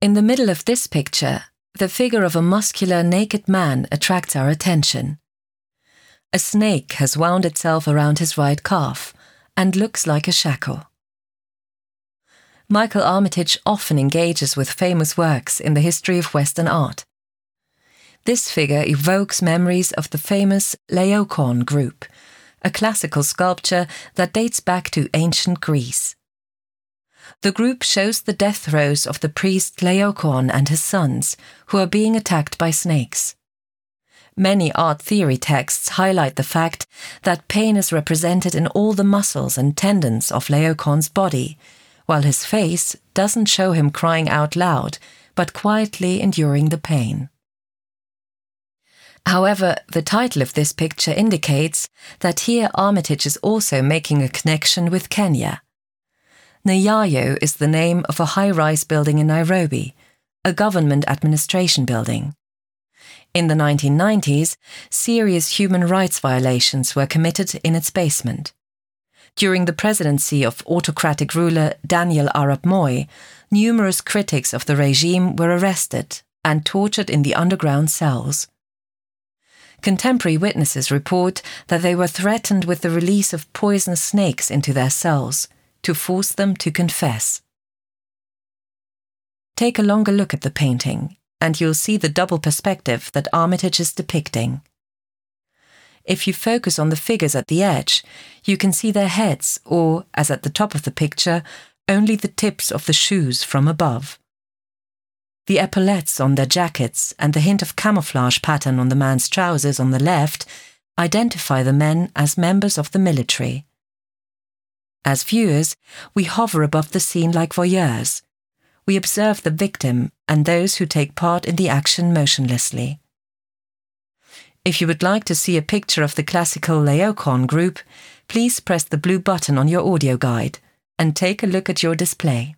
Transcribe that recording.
In the middle of this picture, the figure of a muscular naked man attracts our attention. A snake has wound itself around his right calf and looks like a shackle. Michael Armitage often engages with famous works in the history of Western art. This figure evokes memories of the famous Laocoon group, a classical sculpture that dates back to ancient Greece. The group shows the death throes of the priest Laocoon and his sons, who are being attacked by snakes. Many art theory texts highlight the fact that pain is represented in all the muscles and tendons of Laocoon's body, while his face doesn't show him crying out loud, but quietly enduring the pain. However, the title of this picture indicates that here Armitage is also making a connection with Kenya. Nyayo is the name of a high rise building in Nairobi, a government administration building. In the 1990s, serious human rights violations were committed in its basement. During the presidency of autocratic ruler Daniel Arap Moi, numerous critics of the regime were arrested and tortured in the underground cells. Contemporary witnesses report that they were threatened with the release of poisonous snakes into their cells to force them to confess. Take a longer look at the painting, and you'll see the double perspective that Armitage is depicting. If you focus on the figures at the edge, you can see their heads, or, as at the top of the picture, only the tips of the shoes from above. The epaulettes on their jackets and the hint of camouflage pattern on the man's trousers on the left identify the men as members of the military. As viewers, we hover above the scene like voyeurs. We observe the victim and those who take part in the action motionlessly. If you would like to see a picture of the classical Laocoon group, please press the blue button on your audio guide and take a look at your display.